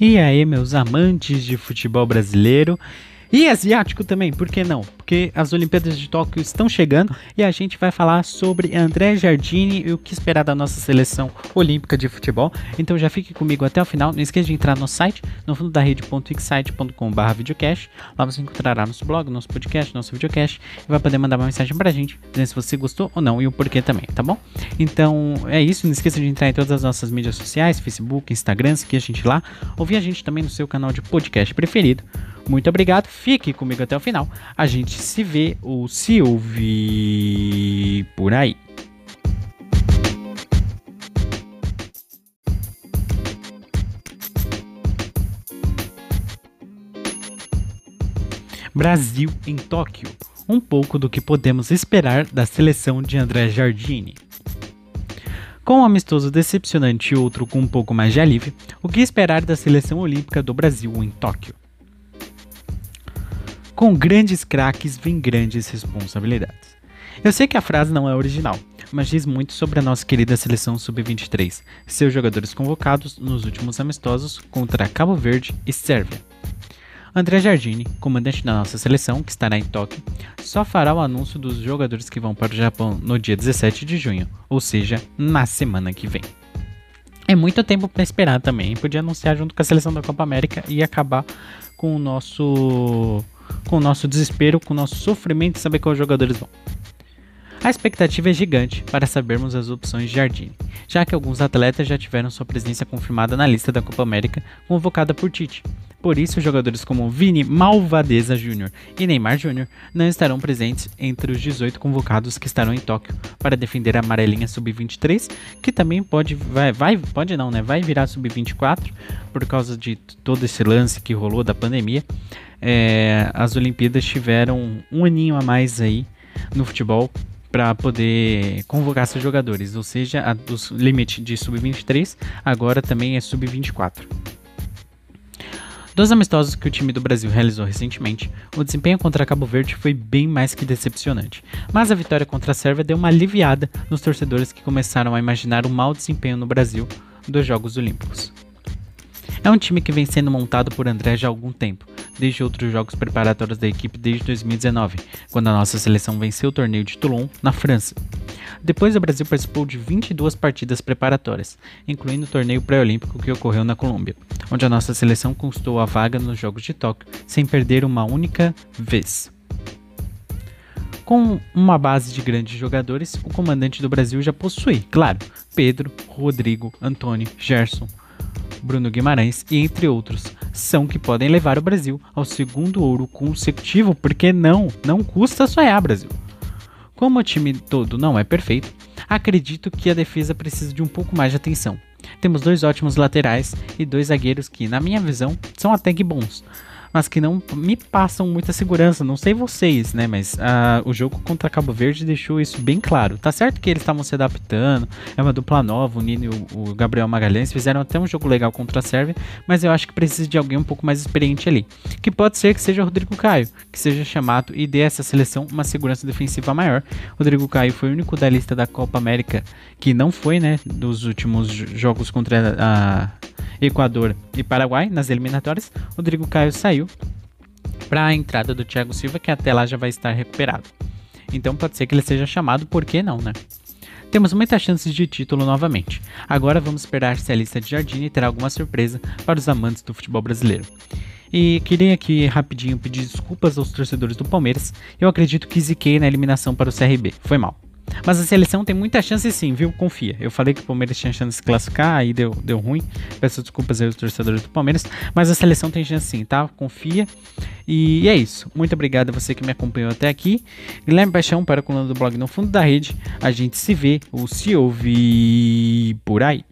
E aí, meus amantes de futebol brasileiro e asiático também, por que não? Porque as Olimpíadas de Tóquio estão chegando e a gente vai falar sobre André Jardini e o que esperar da nossa seleção olímpica de futebol. Então já fique comigo até o final. Não esqueça de entrar no site, no fundo da rede.excite.com.br videocast. Lá você encontrará nosso blog, nosso podcast, nosso videocast e vai poder mandar uma mensagem pra gente, dizendo se você gostou ou não e o porquê também, tá bom? Então é isso. Não esqueça de entrar em todas as nossas mídias sociais, Facebook, Instagram, seguir a gente lá. Ouvir a gente também no seu canal de podcast preferido. Muito obrigado, fique comigo até o final. A gente se vê ou se ouve por aí. Brasil em Tóquio. Um pouco do que podemos esperar da seleção de André Jardine. Com um amistoso decepcionante e outro com um pouco mais de alívio, o que esperar da seleção olímpica do Brasil em Tóquio? Com grandes craques vem grandes responsabilidades. Eu sei que a frase não é original, mas diz muito sobre a nossa querida seleção sub-23, seus jogadores convocados nos últimos amistosos contra Cabo Verde e Sérvia. André Jardini, comandante da nossa seleção, que estará em Tóquio, só fará o anúncio dos jogadores que vão para o Japão no dia 17 de junho, ou seja, na semana que vem. É muito tempo para esperar também, podia anunciar junto com a seleção da Copa América e acabar com o nosso com o nosso desespero, com o nosso sofrimento de saber quais jogadores vão. A expectativa é gigante para sabermos as opções de Jardine, já que alguns atletas já tiveram sua presença confirmada na lista da Copa América convocada por Tite. Por isso, jogadores como Vini Malvadeza Jr. e Neymar Jr. não estarão presentes entre os 18 convocados que estarão em Tóquio para defender a amarelinha sub-23, que também pode vai, vai pode não, né? Vai virar sub-24 por causa de todo esse lance que rolou da pandemia é, as Olimpíadas tiveram um aninho a mais aí no futebol para poder convocar seus jogadores, ou seja, a, o limite de sub-23 agora também é sub-24. Dos amistosos que o time do Brasil realizou recentemente, o desempenho contra Cabo Verde foi bem mais que decepcionante, mas a vitória contra a Sérvia deu uma aliviada nos torcedores que começaram a imaginar o mau desempenho no Brasil dos Jogos Olímpicos. É um time que vem sendo montado por André já há algum tempo, desde outros jogos preparatórios da equipe desde 2019, quando a nossa seleção venceu o torneio de Toulon, na França. Depois, o Brasil participou de 22 partidas preparatórias, incluindo o torneio pré-olímpico que ocorreu na Colômbia, onde a nossa seleção conquistou a vaga nos Jogos de Tóquio sem perder uma única vez. Com uma base de grandes jogadores, o comandante do Brasil já possui, claro, Pedro, Rodrigo, Antônio, Gerson, Bruno Guimarães e entre outros, são que podem levar o Brasil ao segundo ouro consecutivo, porque não, não custa sonhar, Brasil. Como o time todo não é perfeito, acredito que a defesa precisa de um pouco mais de atenção. Temos dois ótimos laterais e dois zagueiros que, na minha visão, são até que bons, mas que não me passam muita segurança. Não sei vocês, né? Mas uh, o jogo contra Cabo Verde deixou isso bem claro. Tá certo que eles estavam se adaptando, é uma dupla nova, o Nino e o, o Gabriel Magalhães fizeram até um jogo legal contra a Sérvia, mas eu acho que precisa de alguém um pouco mais experiente ali. Que pode ser que seja o Rodrigo Caio, que seja chamado e dê essa seleção uma segurança defensiva maior. Rodrigo Caio foi o único da lista da Copa América que não foi, né? Dos últimos jogos contra a Equador e Paraguai nas eliminatórias. Rodrigo Caio saiu para a entrada do Thiago Silva, que até lá já vai estar recuperado. Então pode ser que ele seja chamado, por que não, né? Temos muitas chances de título novamente. Agora vamos esperar se a lista de Jardine terá alguma surpresa para os amantes do futebol brasileiro. E queria aqui rapidinho pedir desculpas aos torcedores do Palmeiras. Eu acredito que ziquei na eliminação para o CRB. Foi mal. Mas a seleção tem muita chance sim, viu? Confia. Eu falei que o Palmeiras tinha chance de se classificar, aí deu, deu ruim. Peço desculpas aí aos torcedores do Palmeiras. Mas a seleção tem chance sim, tá? Confia. E é isso. Muito obrigado a você que me acompanhou até aqui. Guilherme Paixão para a coluna do blog No Fundo da Rede. A gente se vê ou se ouve por aí.